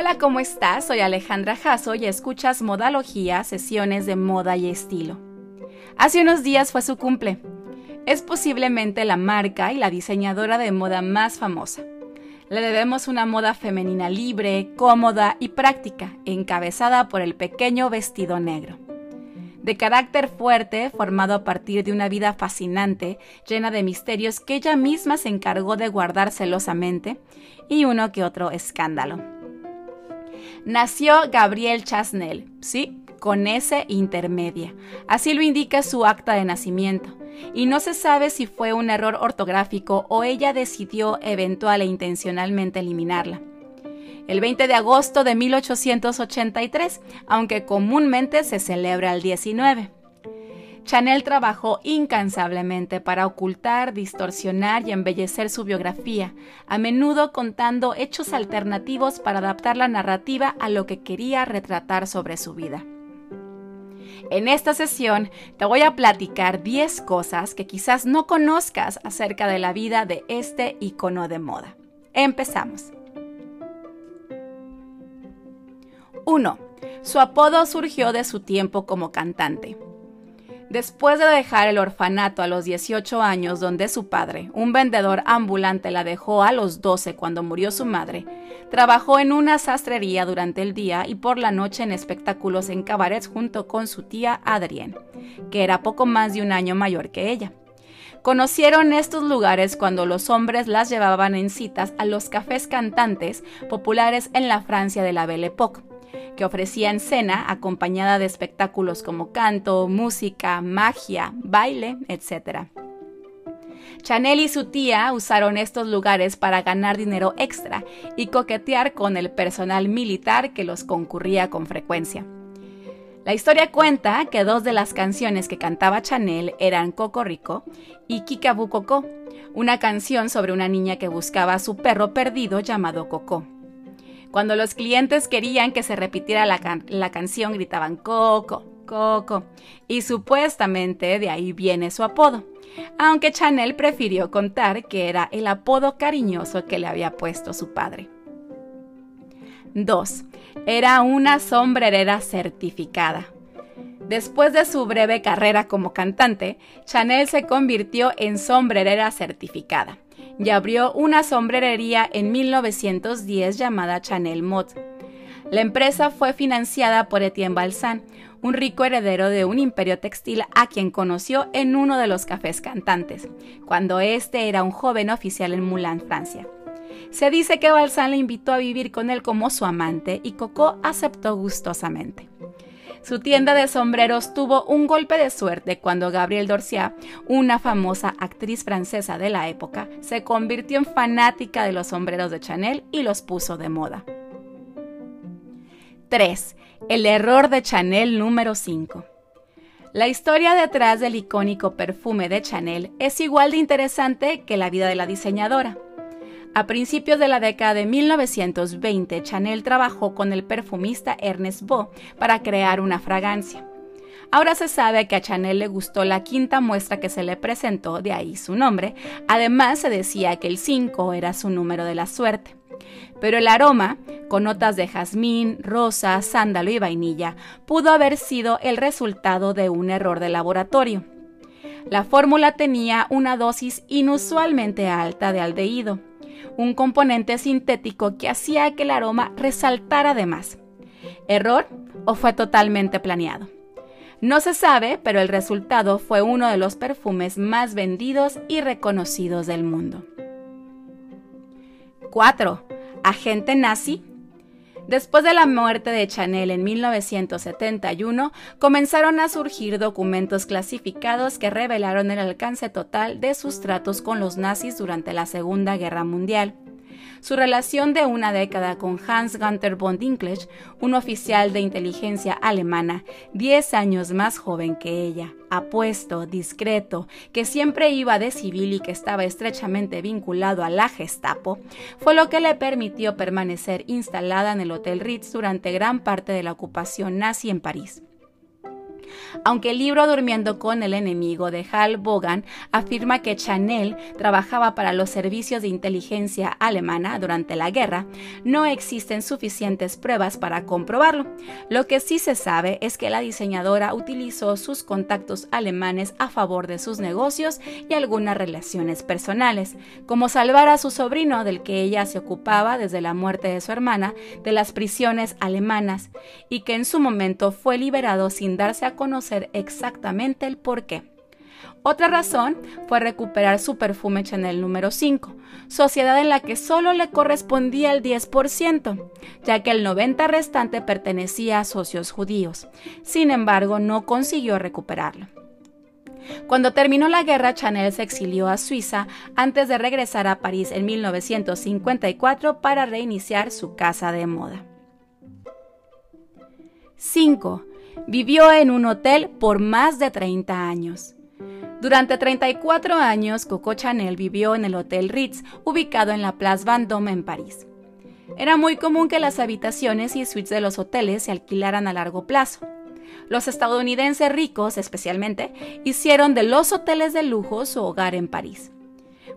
Hola, ¿cómo estás? Soy Alejandra Jasso y escuchas Modalogía, sesiones de moda y estilo. Hace unos días fue su cumple. Es posiblemente la marca y la diseñadora de moda más famosa. Le debemos una moda femenina libre, cómoda y práctica, encabezada por el pequeño vestido negro. De carácter fuerte, formado a partir de una vida fascinante, llena de misterios que ella misma se encargó de guardar celosamente, y uno que otro escándalo nació Gabriel Chasnel, sí, con S intermedia. Así lo indica su acta de nacimiento. Y no se sabe si fue un error ortográfico o ella decidió eventual e intencionalmente eliminarla. El 20 de agosto de 1883, aunque comúnmente se celebra el 19. Chanel trabajó incansablemente para ocultar, distorsionar y embellecer su biografía, a menudo contando hechos alternativos para adaptar la narrativa a lo que quería retratar sobre su vida. En esta sesión te voy a platicar 10 cosas que quizás no conozcas acerca de la vida de este icono de moda. Empezamos. 1. Su apodo surgió de su tiempo como cantante. Después de dejar el orfanato a los 18 años donde su padre, un vendedor ambulante, la dejó a los 12 cuando murió su madre, trabajó en una sastrería durante el día y por la noche en espectáculos en cabarets junto con su tía Adrienne, que era poco más de un año mayor que ella. Conocieron estos lugares cuando los hombres las llevaban en citas a los cafés cantantes populares en la Francia de la Belle Époque que ofrecían cena acompañada de espectáculos como canto, música, magia, baile, etc. Chanel y su tía usaron estos lugares para ganar dinero extra y coquetear con el personal militar que los concurría con frecuencia. La historia cuenta que dos de las canciones que cantaba Chanel eran Coco Rico y Kikabu Coco, una canción sobre una niña que buscaba a su perro perdido llamado Coco. Cuando los clientes querían que se repitiera la, canción, gritaban Coco, Coco, y supuestamente de ahí viene su apodo, aunque Chanel prefirió contar que era el apodo cariñoso que le había puesto su padre. 2. Era una sombrerera certificada. Después de su breve carrera como cantante, Chanel se convirtió en sombrerera certificada y abrió una sombrerería en 1910 llamada Chanel Mode. La empresa fue financiada por Etienne Balsan, un rico heredero de un imperio textil a quien conoció en uno de los cafés cantantes, cuando este era un joven oficial en Moulin, Francia. Se dice que Balsan le invitó a vivir con él como su amante y Coco aceptó gustosamente. Su tienda de sombreros tuvo un golpe de suerte cuando Gabrielle Dorcia, una famosa actriz francesa de la época, se convirtió en fanática de los sombreros de Chanel y los puso de moda. 3. El error de Chanel número 5. La historia detrás del icónico perfume de Chanel es igual de interesante que la vida de la diseñadora. A principios de la década de 1920, Chanel trabajó con el perfumista Ernest Beau para crear una fragancia. Ahora se sabe que a Chanel le gustó la quinta muestra que se le presentó, de ahí su nombre. Además se decía que el 5 era su número de la suerte. Pero el aroma, con notas de jazmín, rosa, sándalo y vainilla, pudo haber sido el resultado de un error de laboratorio. La fórmula tenía una dosis inusualmente alta de aldehído, un componente sintético que hacía que el aroma resaltara de más. ¿Error o fue totalmente planeado? No se sabe, pero el resultado fue uno de los perfumes más vendidos y reconocidos del mundo. 4. Agente nazi Después de la muerte de Chanel en 1971, comenzaron a surgir documentos clasificados que revelaron el alcance total de sus tratos con los nazis durante la Segunda Guerra Mundial. Su relación de una década con Hans Gunther von Dinklage, un oficial de inteligencia alemana, 10 años más joven que ella, apuesto, discreto, que siempre iba de civil y que estaba estrechamente vinculado a la Gestapo, fue lo que le permitió permanecer instalada en el Hotel Ritz durante gran parte de la ocupación nazi en París. Aunque el libro Durmiendo con el enemigo de Hal Bogan afirma que Chanel trabajaba para los servicios de inteligencia alemana durante la guerra, no existen suficientes pruebas para comprobarlo. Lo que sí se sabe es que la diseñadora utilizó sus contactos alemanes a favor de sus negocios y algunas relaciones personales, como salvar a su sobrino del que ella se ocupaba desde la muerte de su hermana de las prisiones alemanas y que en su momento fue liberado sin darse a conocer exactamente el por qué. Otra razón fue recuperar su perfume Chanel número 5, sociedad en la que solo le correspondía el 10%, ya que el 90% restante pertenecía a socios judíos. Sin embargo, no consiguió recuperarlo. Cuando terminó la guerra, Chanel se exilió a Suiza antes de regresar a París en 1954 para reiniciar su casa de moda. 5. Vivió en un hotel por más de 30 años. Durante 34 años, Coco Chanel vivió en el Hotel Ritz, ubicado en la Place Vendôme en París. Era muy común que las habitaciones y suites de los hoteles se alquilaran a largo plazo. Los estadounidenses ricos, especialmente, hicieron de los hoteles de lujo su hogar en París.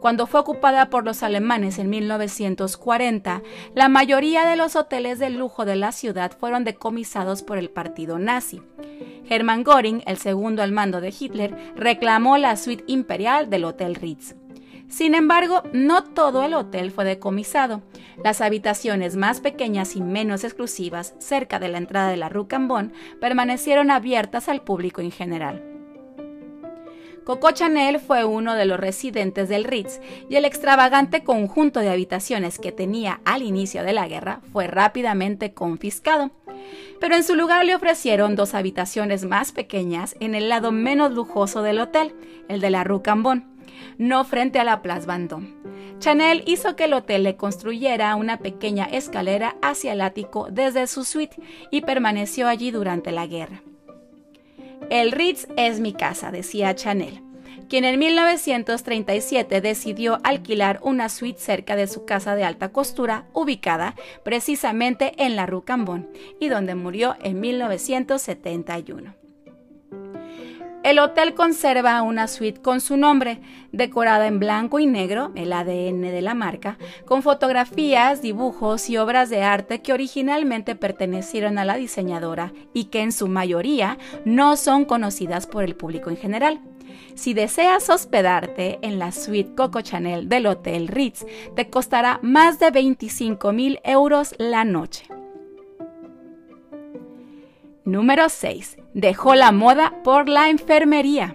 Cuando fue ocupada por los alemanes en 1940, la mayoría de los hoteles de lujo de la ciudad fueron decomisados por el partido nazi. Hermann Göring, el segundo al mando de Hitler, reclamó la suite imperial del Hotel Ritz. Sin embargo, no todo el hotel fue decomisado. Las habitaciones más pequeñas y menos exclusivas, cerca de la entrada de la Rue Cambon, permanecieron abiertas al público en general. Coco Chanel fue uno de los residentes del Ritz y el extravagante conjunto de habitaciones que tenía al inicio de la guerra fue rápidamente confiscado. Pero en su lugar le ofrecieron dos habitaciones más pequeñas en el lado menos lujoso del hotel, el de la Rue Cambon, no frente a la Place Vendôme. Chanel hizo que el hotel le construyera una pequeña escalera hacia el ático desde su suite y permaneció allí durante la guerra. El Ritz es mi casa, decía Chanel, quien en 1937 decidió alquilar una suite cerca de su casa de alta costura, ubicada precisamente en la Rue Cambon, y donde murió en 1971. El hotel conserva una suite con su nombre, decorada en blanco y negro, el ADN de la marca, con fotografías, dibujos y obras de arte que originalmente pertenecieron a la diseñadora y que en su mayoría no son conocidas por el público en general. Si deseas hospedarte en la suite Coco Chanel del Hotel Ritz, te costará más de 25 mil euros la noche. Número 6. Dejó la moda por la enfermería.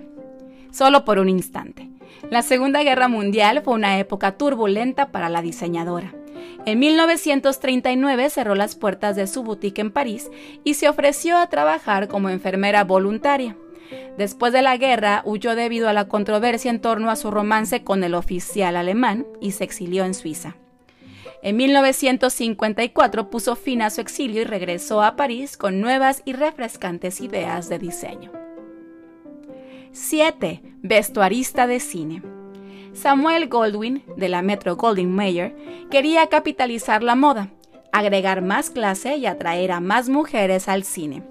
Solo por un instante. La Segunda Guerra Mundial fue una época turbulenta para la diseñadora. En 1939 cerró las puertas de su boutique en París y se ofreció a trabajar como enfermera voluntaria. Después de la guerra huyó debido a la controversia en torno a su romance con el oficial alemán y se exilió en Suiza. En 1954 puso fin a su exilio y regresó a París con nuevas y refrescantes ideas de diseño. 7. Vestuarista de cine. Samuel Goldwyn, de la Metro Goldwyn Mayer, quería capitalizar la moda, agregar más clase y atraer a más mujeres al cine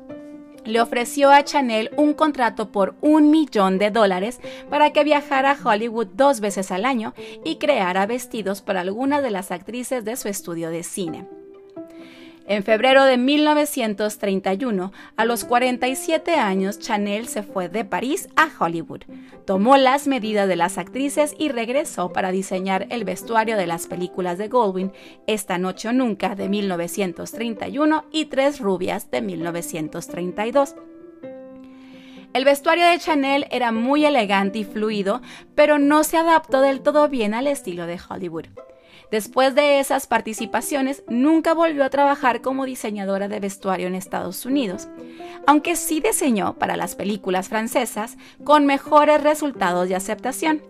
le ofreció a Chanel un contrato por un millón de dólares para que viajara a Hollywood dos veces al año y creara vestidos para algunas de las actrices de su estudio de cine. En febrero de 1931, a los 47 años, Chanel se fue de París a Hollywood, tomó las medidas de las actrices y regresó para diseñar el vestuario de las películas de Goldwyn, Esta Noche o Nunca de 1931 y Tres Rubias de 1932. El vestuario de Chanel era muy elegante y fluido, pero no se adaptó del todo bien al estilo de Hollywood. Después de esas participaciones, nunca volvió a trabajar como diseñadora de vestuario en Estados Unidos, aunque sí diseñó para las películas francesas con mejores resultados de aceptación.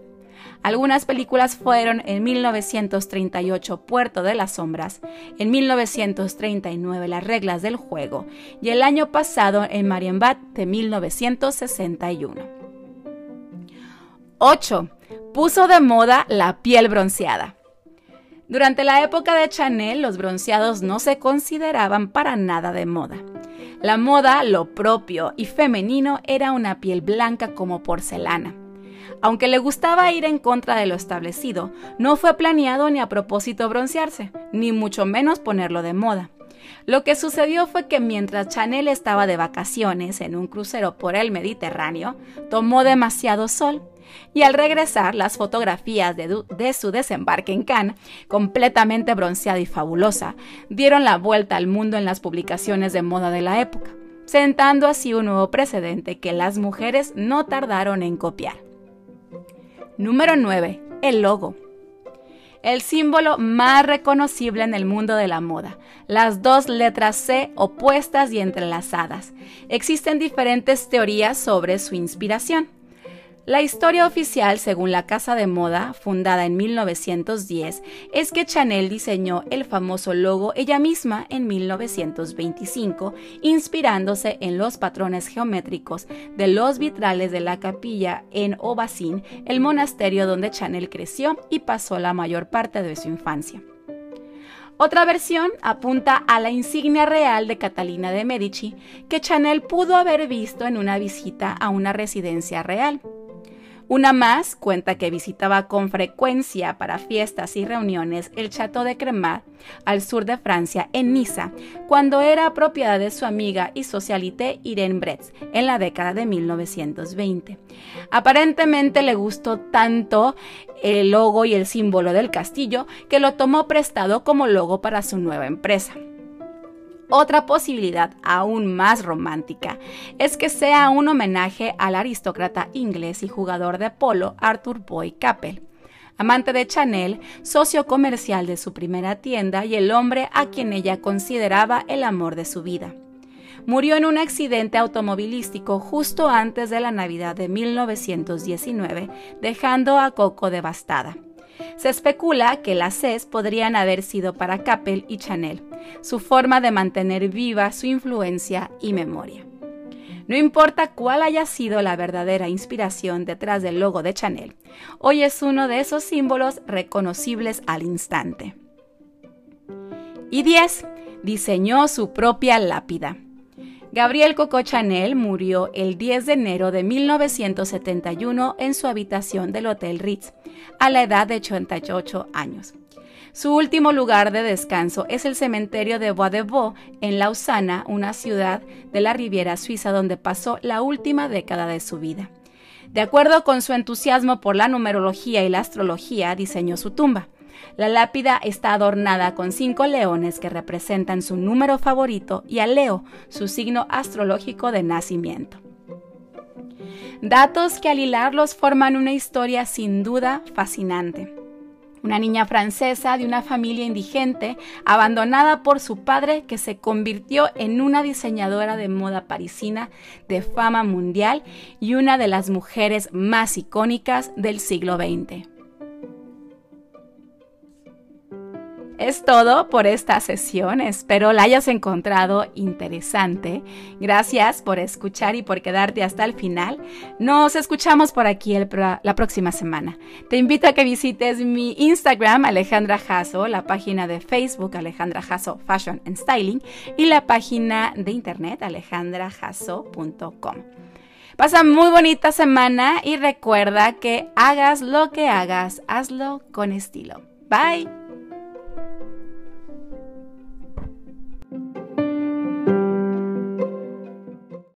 Algunas películas fueron en 1938 Puerto de las Sombras, en 1939 Las Reglas del Juego y el año pasado en Marienbad de 1961. 8. Puso de moda la piel bronceada. Durante la época de Chanel, los bronceados no se consideraban para nada de moda. La moda, lo propio y femenino, era una piel blanca como porcelana. Aunque le gustaba ir en contra de lo establecido, no fue planeado ni a propósito broncearse, ni mucho menos ponerlo de moda. Lo que sucedió fue que mientras Chanel estaba de vacaciones en un crucero por el Mediterráneo, tomó demasiado sol y al regresar las fotografías de, su desembarque en Cannes, completamente bronceada y fabulosa, dieron la vuelta al mundo en las publicaciones de moda de la época, sentando así un nuevo precedente que las mujeres no tardaron en copiar. Número 9. El logo el símbolo más reconocible en el mundo de la moda, las dos letras C opuestas y entrelazadas. Existen diferentes teorías sobre su inspiración. La historia oficial, según la casa de moda, fundada en 1910, es que Chanel diseñó el famoso logo ella misma en 1925, inspirándose en los patrones geométricos de los vitrales de la capilla en Aubassin, el monasterio donde Chanel creció y pasó la mayor parte de su infancia. Otra versión apunta a la insignia real de Catalina de Medici que Chanel pudo haber visto en una visita a una residencia real. Una más cuenta que visitaba con frecuencia para fiestas y reuniones el Château de Cremant, al sur de Francia, en Niza, cuando era propiedad de su amiga y socialité Irene Bretz, en la década de 1920. Aparentemente le gustó tanto el logo y el símbolo del castillo que lo tomó prestado como logo para su nueva empresa. Otra posibilidad aún más romántica es que sea un homenaje al aristócrata inglés y jugador de polo Arthur Boy Capel, amante de Chanel, socio comercial de su primera tienda y el hombre a quien ella consideraba el amor de su vida. Murió en un accidente automovilístico justo antes de la Navidad de 1919, dejando a Coco devastada. Se especula que las Cs podrían haber sido para Capel y Chanel, su forma de mantener viva su influencia y memoria. No importa cuál haya sido la verdadera inspiración detrás del logo de Chanel, hoy es uno de esos símbolos reconocibles al instante. Y 10. Diseñó su propia lápida. Gabriel Coco Chanel murió el 10 de enero de 1971 en su habitación del Hotel Ritz, a la edad de 88 años. Su último lugar de descanso es el cementerio de Bois de Vaux en Lausana, una ciudad de la Riviera Suiza donde pasó la última década de su vida. De acuerdo con su entusiasmo por la numerología y la astrología, diseñó su tumba. La lápida está adornada con cinco leones que representan su número favorito y a Leo, su signo astrológico de nacimiento. Datos que al hilarlos forman una historia sin duda fascinante una niña francesa de una familia indigente, abandonada por su padre que se convirtió en una diseñadora de moda parisina de fama mundial y una de las mujeres más icónicas del siglo XX. Es todo por esta sesión. Espero la hayas encontrado interesante. Gracias por escuchar y por quedarte hasta el final. Nos escuchamos por aquí la próxima semana. Te invito a que visites mi Instagram, Alejandra Jasso, la página de Facebook, Alejandra Jasso Fashion and Styling, y la página de internet, alejandrajasso.com. Pasa muy bonita semana y recuerda que hagas lo que hagas, hazlo con estilo. Bye.